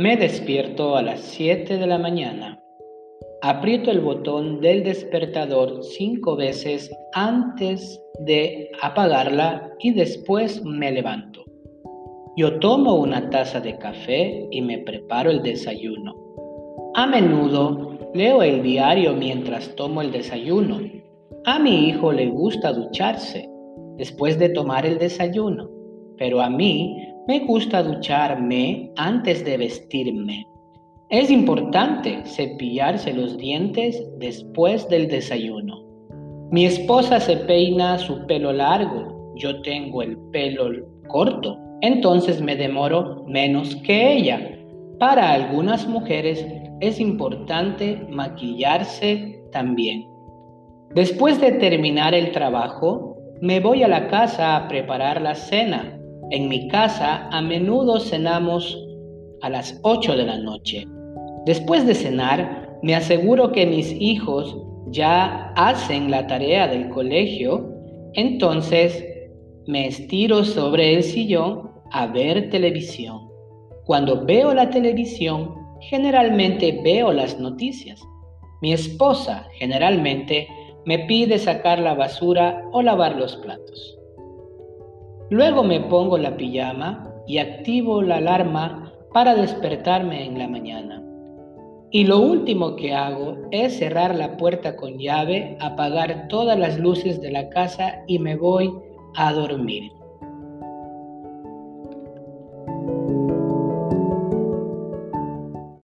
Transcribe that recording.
Me despierto a las 7 de la mañana. Aprieto el botón del despertador cinco veces antes de apagarla y después me levanto. Yo tomo una taza de café y me preparo el desayuno. A menudo leo el diario mientras tomo el desayuno. A mi hijo le gusta ducharse después de tomar el desayuno, pero a mí me gusta ducharme antes de vestirme. Es importante cepillarse los dientes después del desayuno. Mi esposa se peina su pelo largo, yo tengo el pelo corto, entonces me demoro menos que ella. Para algunas mujeres es importante maquillarse también. Después de terminar el trabajo, me voy a la casa a preparar la cena. En mi casa a menudo cenamos a las 8 de la noche. Después de cenar, me aseguro que mis hijos ya hacen la tarea del colegio, entonces me estiro sobre el sillón a ver televisión. Cuando veo la televisión, generalmente veo las noticias. Mi esposa generalmente me pide sacar la basura o lavar los platos. Luego me pongo la pijama y activo la alarma para despertarme en la mañana. Y lo último que hago es cerrar la puerta con llave, apagar todas las luces de la casa y me voy a dormir.